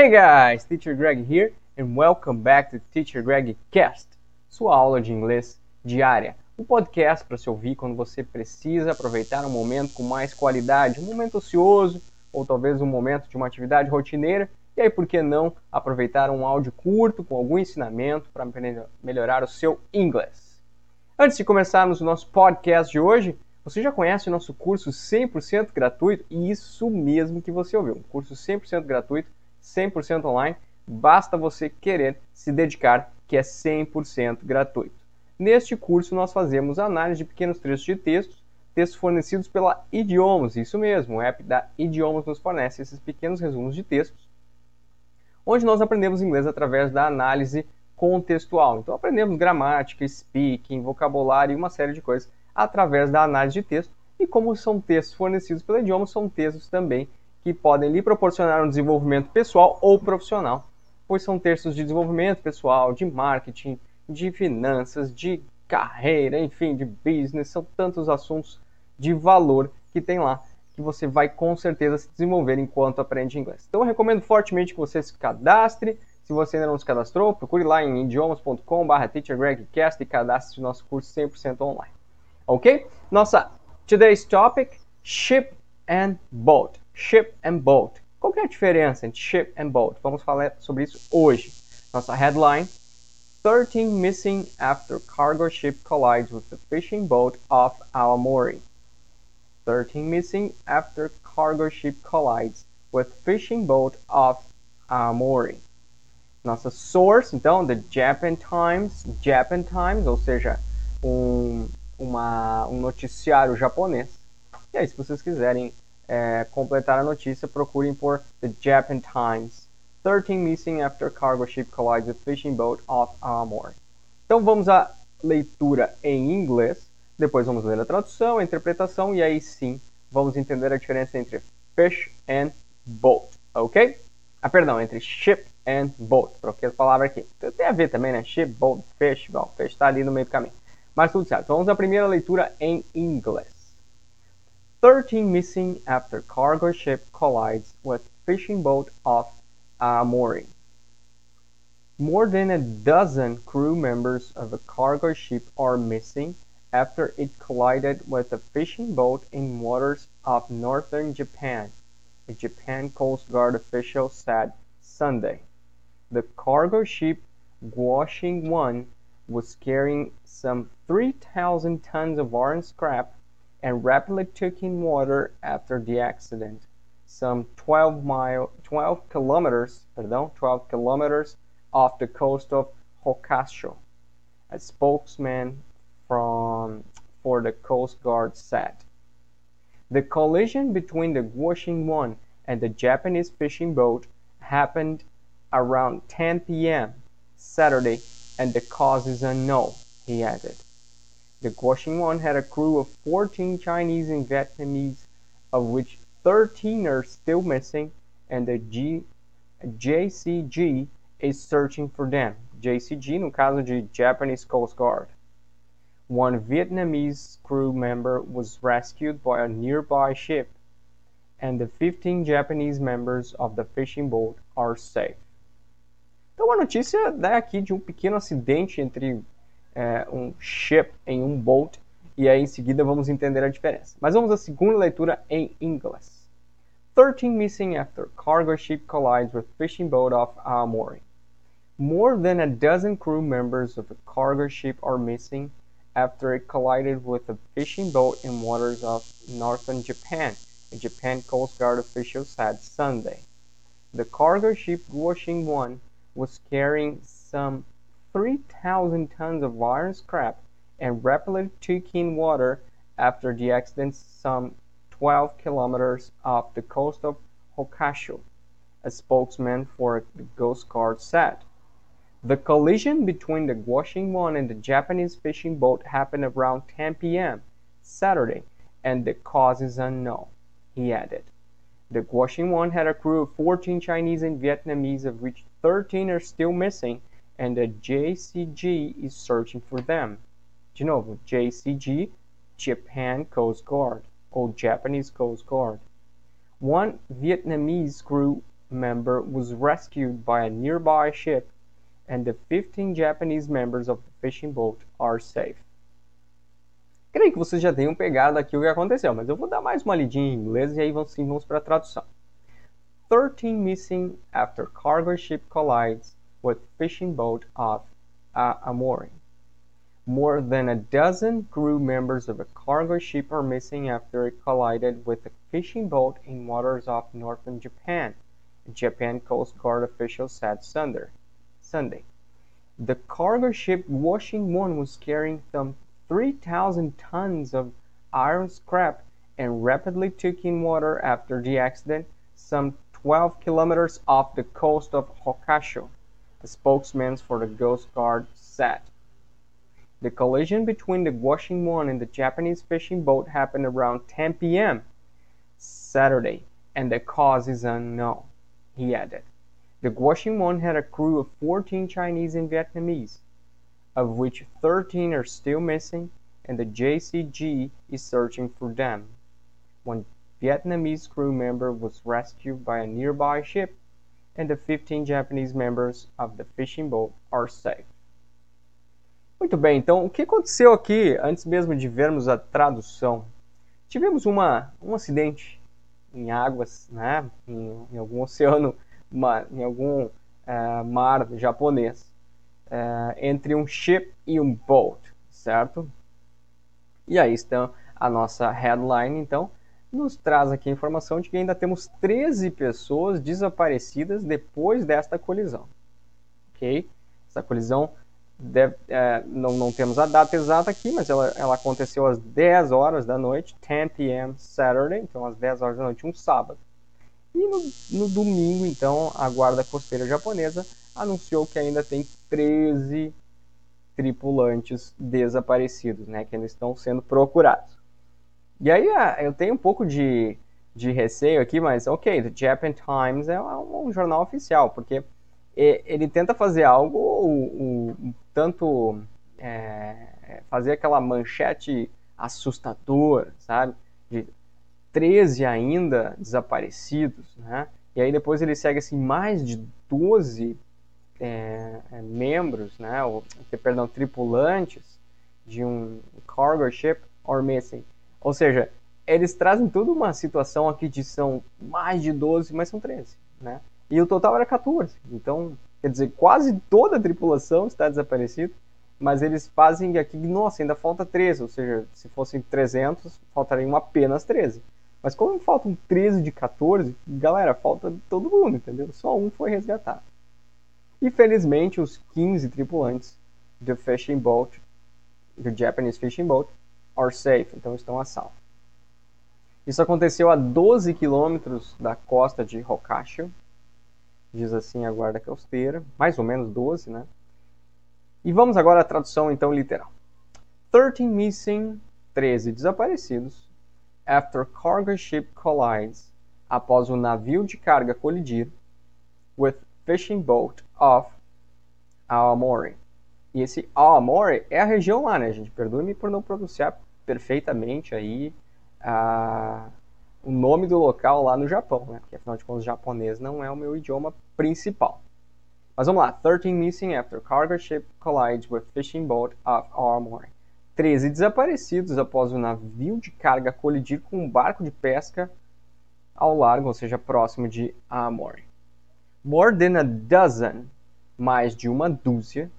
Hey guys, Teacher Greg here and welcome back to Teacher Greg Cast, sua aula de inglês diária. Um podcast para se ouvir quando você precisa aproveitar um momento com mais qualidade, um momento ocioso ou talvez um momento de uma atividade rotineira. E aí, por que não aproveitar um áudio curto com algum ensinamento para melhorar o seu inglês? Antes de começarmos o nosso podcast de hoje, você já conhece o nosso curso 100% gratuito? E isso mesmo que você ouviu, um curso 100% gratuito 100% online, basta você querer se dedicar, que é 100% gratuito. Neste curso nós fazemos análise de pequenos trechos de textos, textos fornecidos pela Idiomas, isso mesmo, o app da Idiomas nos fornece esses pequenos resumos de textos, onde nós aprendemos inglês através da análise contextual. Então aprendemos gramática, speaking, vocabulário e uma série de coisas através da análise de texto. E como são textos fornecidos pela Idiomas, são textos também que podem lhe proporcionar um desenvolvimento pessoal ou profissional, pois são textos de desenvolvimento pessoal, de marketing, de finanças, de carreira, enfim, de business, são tantos assuntos de valor que tem lá que você vai com certeza se desenvolver enquanto aprende inglês. Então eu recomendo fortemente que você se cadastre. Se você ainda não se cadastrou, procure lá em idiomas.com.br teachergregcast e cadastre no nosso curso 100% online. Ok? Nossa today's topic, ship and boat ship and boat. Qual é a diferença entre ship and boat? Vamos falar sobre isso hoje. Nossa headline: 13 missing after cargo ship collides with the fishing boat off Aomori. 13 missing after cargo ship collides with fishing boat off Aomori. Nossa source, então, the Japan Times, Japan Times, ou seja, um, uma, um noticiário japonês. E aí, se vocês quiserem é, completar a notícia, procurem por The Japan Times. 13 missing after cargo ship collides with fishing boat off Amor. Então vamos à leitura em inglês, depois vamos ler a tradução, a interpretação e aí sim vamos entender a diferença entre fish and boat, ok? Ah, perdão, entre ship and boat, troquei a palavra aqui. Tem a ver também, né? Ship, boat, fish, bom, fish está ali no meio do caminho. Mas tudo certo. Vamos à primeira leitura em inglês. 13 missing after cargo ship collides with fishing boat off Aomori. More than a dozen crew members of a cargo ship are missing after it collided with a fishing boat in waters off northern Japan, a Japan Coast Guard official said Sunday. The cargo ship Guoxing 1 was carrying some 3,000 tons of iron scrap and rapidly took in water after the accident, some 12 mile 12 kilometers, perdão, 12 kilometers off the coast of Hokkaido. A spokesman from for the Coast Guard said. The collision between the Guoxing 1 and the Japanese fishing boat happened around 10 p.m. Saturday and the cause is unknown, he added. The Guoxing One had a crew of 14 Chinese and Vietnamese, of which 13 are still missing, and the G, JCG is searching for them. JCG, no caso de Japanese Coast Guard. One Vietnamese crew member was rescued by a nearby ship, and the 15 Japanese members of the fishing boat are safe. Então, a notícia dá aqui de um pequeno acidente entre é, um ship em um boat, e aí em seguida vamos entender a diferença. Mas vamos à segunda leitura em inglês. 13 missing after cargo ship collides with fishing boat off Aomori. More than a dozen crew members of a cargo ship are missing after it collided with a fishing boat in waters off northern Japan, a Japan Coast Guard official said Sunday. The cargo ship Guoxing 1 was carrying some 3,000 tons of iron scrap and rapidly took in water after the accident some 12 kilometers off the coast of Hokkaido, a spokesman for the Coast Guard said. The collision between the Guoxing one and the Japanese fishing boat happened around 10 p.m. Saturday, and the cause is unknown, he added. The Guoxing one had a crew of 14 Chinese and Vietnamese, of which 13 are still missing, and the JCG is searching for them. De novo, JCG, Japan Coast Guard, or Japanese Coast Guard. One Vietnamese crew member was rescued by a nearby ship, and the 15 Japanese members of the fishing boat are safe. Creio que vocês já tenham pegado aqui o que aconteceu, mas eu vou dar mais uma lidinha em inglês e aí vamos, sim, vamos para a tradução. 13 missing after cargo ship collides with fishing boat off Amori. More than a dozen crew members of a cargo ship are missing after it collided with a fishing boat in waters off northern Japan, Japan Coast Guard officials said Sunday. Sunday. The cargo ship Washing One was carrying some 3,000 tons of iron scrap and rapidly took in water after the accident some 12 kilometers off the coast of Hokkaido, a spokesman for the Coast Guard said. The collision between the Washing One and the Japanese fishing boat happened around 10 p.m. Saturday, and the cause is unknown, he added. The One had a crew of 14 Chinese and Vietnamese, of which 13 are still missing, and the JCG is searching for them. One Vietnamese crew member was rescued by a nearby ship, and the 15 Japanese members of the fishing boat are safe. Muito bem, então o que aconteceu aqui, antes mesmo de vermos a tradução? Tivemos uma, um acidente em águas, né, em, em algum oceano, em algum uh, mar japonês, uh, entre um ship e um boat, certo? E aí está a nossa headline, então, nos traz aqui a informação de que ainda temos 13 pessoas desaparecidas depois desta colisão. Ok? Essa colisão Deve, é, não, não, temos a data exata aqui, mas ela, ela, aconteceu às 10 horas da noite, 10 p.m. Saturday, então às 10 horas da noite, um sábado. E no, no, domingo, então, a Guarda Costeira Japonesa anunciou que ainda tem 13 tripulantes desaparecidos, né, que ainda estão sendo procurados. E aí é, eu tenho um pouco de, de receio aqui, mas ok, The Japan Times é um, um jornal oficial, porque ele tenta fazer algo um, tanto é, fazer aquela manchete assustadora, sabe? De 13 ainda desaparecidos, né? E aí depois ele segue assim mais de 12 é, é, membros, né? Ou, perdão, tripulantes de um cargo ship or missing. Ou seja, eles trazem toda uma situação aqui de são mais de 12, mas são 13, né? E o total era 14. Então, quer dizer, quase toda a tripulação está desaparecida. Mas eles fazem aqui, nossa, ainda falta 13. Ou seja, se fossem 300, faltariam apenas 13. Mas como faltam 13 de 14, galera, falta todo mundo, entendeu? Só um foi resgatado. E felizmente os 15 tripulantes do fishing boat, do Japanese fishing boat, are safe, então estão a salvo. Isso aconteceu a 12 quilômetros da costa de Hokkaido, diz assim a guarda costeira, mais ou menos 12, né? E vamos agora à tradução então literal. 13 missing, 13 desaparecidos, after cargo ship collides, após o navio de carga colidir, with fishing boat off Aomori. E esse Aomori é a região lá, né, gente? Perdoe-me por não pronunciar perfeitamente aí a, o nome do local lá no Japão, né? Porque afinal de contas, japonês não é o meu idioma principal. Mas vamos lá. 13 missing after cargo ship collides with fishing boat off Aomori. 13 desaparecidos após o navio de carga colidir com um barco de pesca ao largo, ou seja, próximo de Aomori. More than a dozen, mais de uma dúzia.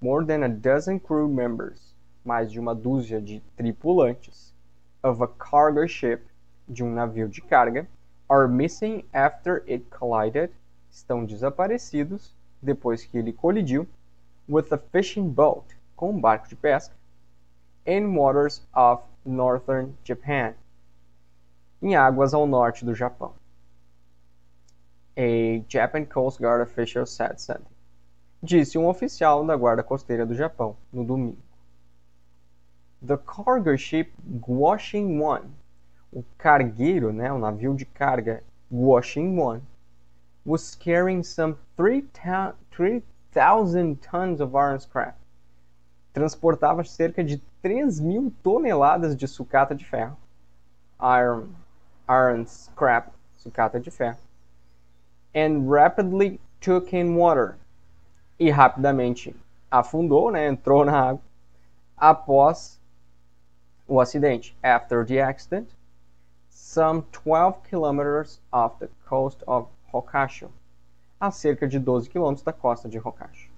More than a dozen crew members, mais de uma dúzia de tripulantes of a cargo ship de um navio de carga are missing after it collided, estão desaparecidos depois que ele colidiu with a fishing boat, com um barco de pesca, in waters of northern Japan, em águas ao norte do Japão. A Japan Coast Guard official said Sunday. Disse um oficial da Guarda Costeira do Japão no domingo. The cargo ship Guoxing One o cargueiro, né, o navio de carga Washing One, was carrying some 3,000 tons of iron scrap. Transportava cerca de 3 mil toneladas de sucata de ferro. Iron, iron scrap, sucata de ferro. and rapidly took in water. E rapidamente afundou, né, entrou na água após o acidente. After the accident, some 12 kilometers off the coast of Hokkaido, a cerca de 12 quilômetros da costa de Hokkaido.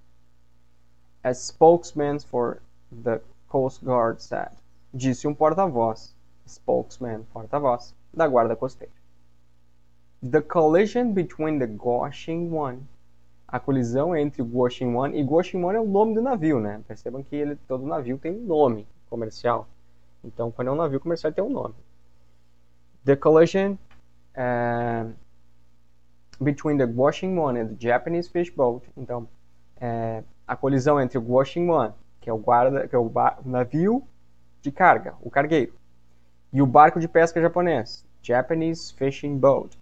A spokesman for the Coast Guard said, disse um porta-voz, spokesman, porta-voz, da guarda costeira. The collision between the Guoxing One, a colisão entre o Guoxing One e Guoxing One é o nome do navio, né? Percebam que ele, todo navio tem um nome comercial. Então, quando é um navio comercial, tem um nome. The collision uh, between the One and the Japanese fish boat. Então, é, a colisão entre o One, que é o guarda, que é o navio de carga, o cargueiro, e o barco de pesca japonês, Japanese fishing boat,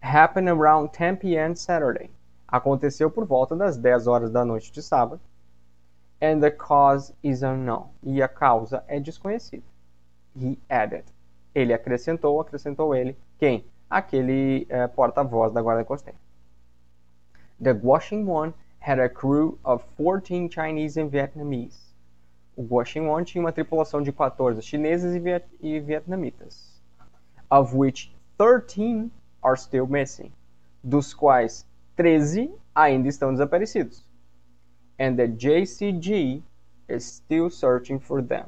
happened around 10 p.m. Saturday. Aconteceu por volta das 10 horas da noite de sábado. And the cause is unknown. E a causa é desconhecida. He added. Ele acrescentou, acrescentou ele. Quem? Aquele é, porta-voz da Guarda Costeira. The Guoxing One had a crew of 14 Chinese and Vietnamese. O Guoxing One tinha uma tripulação de 14 chineses e, viet e vietnamitas, of which 13 are still missing, dos quais 13 ainda estão desaparecidos. And the JCG is still searching for them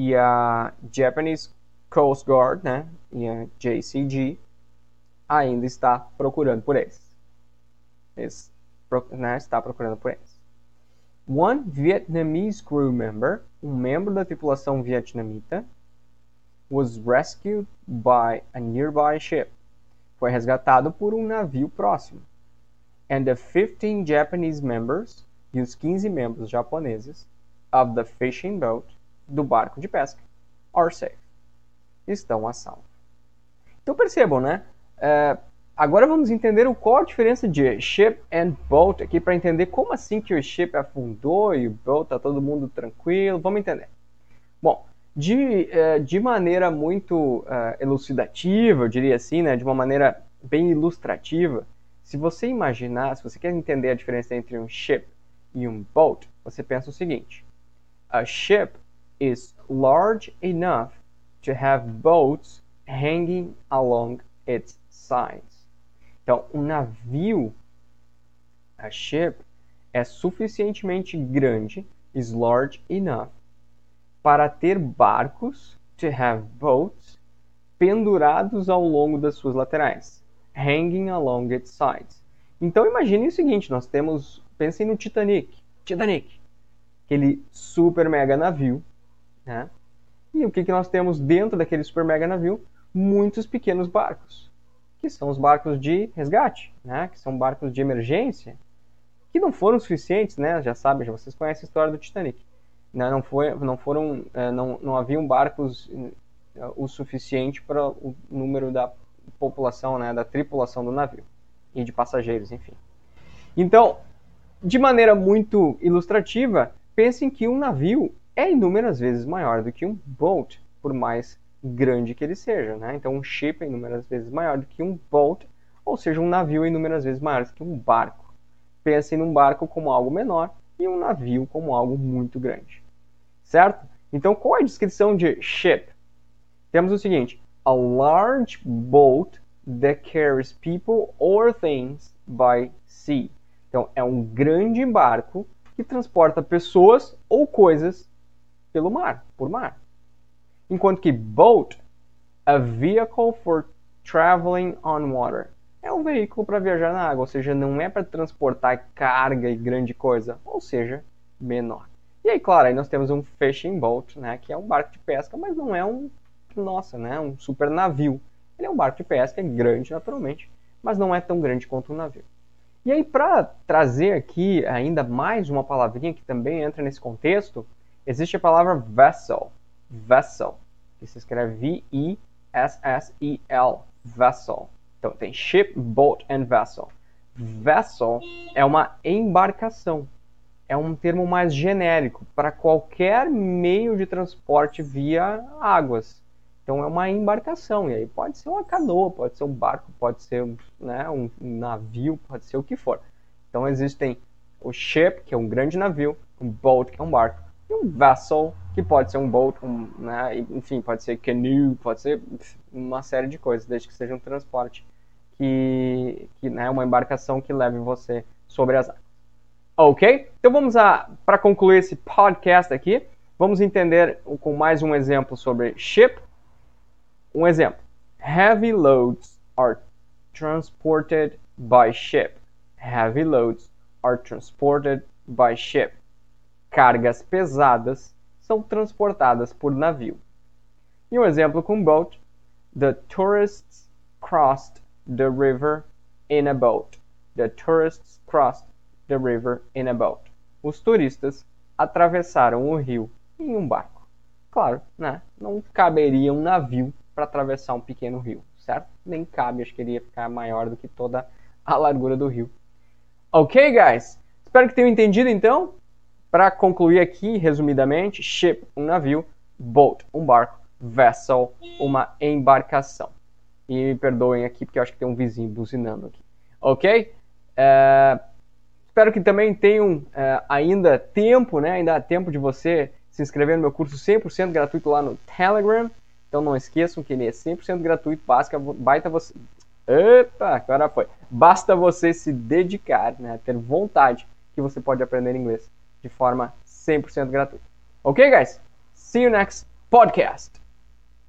e a Japanese Coast Guard, né, e a JCG, ainda está procurando por eles. eles né, está procurando por eles. One Vietnamese crew member, um membro da tripulação vietnamita, was rescued by a nearby ship. Foi resgatado por um navio próximo. And the 15 Japanese members, e os 15 membros japoneses, of the fishing boat do barco de pesca, are safe. Estão a salvo. Então percebam, né? É, agora vamos entender o, qual a diferença de ship and boat aqui para entender como assim que o ship afundou e o boat tá todo mundo tranquilo. Vamos entender. Bom, de, é, de maneira muito é, elucidativa, eu diria assim, né? De uma maneira bem ilustrativa, se você imaginar, se você quer entender a diferença entre um ship e um boat, você pensa o seguinte: a ship is large enough to have boats hanging along its sides. Então, um navio, a ship, é suficientemente grande, is large enough, para ter barcos, to have boats, pendurados ao longo das suas laterais, hanging along its sides. Então imagine o seguinte, nós temos, pensem no Titanic, Titanic, aquele super mega navio né? E o que, que nós temos dentro daquele super mega navio? Muitos pequenos barcos, que são os barcos de resgate, né? que são barcos de emergência, que não foram suficientes, né? já sabem, já vocês conhecem a história do Titanic. Né? Não, foi, não, foram, é, não, não haviam barcos é, o suficiente para o número da população, né? da tripulação do navio e de passageiros, enfim. Então, de maneira muito ilustrativa, pensem que um navio é inúmeras vezes maior do que um boat, por mais grande que ele seja. Né? Então, um ship é inúmeras vezes maior do que um boat, ou seja, um navio é inúmeras vezes maior do que um barco. Pensem num barco como algo menor e um navio como algo muito grande. Certo? Então, qual é a descrição de ship? Temos o seguinte: a large boat that carries people or things by sea. Então, é um grande barco que transporta pessoas ou coisas pelo mar, por mar. Enquanto que boat, a vehicle for traveling on water, é um veículo para viajar na água, ou seja, não é para transportar carga e grande coisa, ou seja, menor. E aí, claro, aí nós temos um fishing boat, né, que é um barco de pesca, mas não é um, nossa, né, um super navio. Ele é um barco de pesca, é grande naturalmente, mas não é tão grande quanto um navio. E aí, para trazer aqui ainda mais uma palavrinha que também entra nesse contexto, Existe a palavra vessel, vessel, que se escreve V-E-S-S-E-L, vessel. Então tem ship, boat and vessel. Vessel é uma embarcação. É um termo mais genérico para qualquer meio de transporte via águas. Então é uma embarcação, e aí pode ser uma canoa, pode ser um barco, pode ser né, um navio, pode ser o que for. Então existem o ship, que é um grande navio, um boat, que é um barco, um vessel, que pode ser um boat, um, né, enfim, pode ser canoe, pode ser uma série de coisas, desde que seja um transporte que, que né, uma embarcação que leve você sobre as águas. Ok? Então vamos a para concluir esse podcast aqui, vamos entender com mais um exemplo sobre ship um exemplo: Heavy loads are transported by ship. Heavy loads are transported by ship. Cargas pesadas são transportadas por navio. E um exemplo com boat: The tourists crossed the river in a boat. The tourists crossed the river in a boat. Os turistas atravessaram o rio em um barco. Claro, né? Não caberia um navio para atravessar um pequeno rio, certo? Nem cabe, acho que ele ia ficar maior do que toda a largura do rio. Ok, guys? Espero que tenham entendido então. Para concluir aqui, resumidamente, ship, um navio, boat, um barco, vessel, uma embarcação. E me perdoem aqui porque eu acho que tem um vizinho buzinando aqui. Ok? É, espero que também tenham é, ainda tempo, né? Ainda há tempo de você se inscrever no meu curso 100% gratuito lá no Telegram. Então não esqueçam que ele é 100% gratuito, basta, baita você... Epa, agora foi. Basta você se dedicar, né, ter vontade que você pode aprender inglês de forma 100% gratuita. Ok, guys? See you next podcast.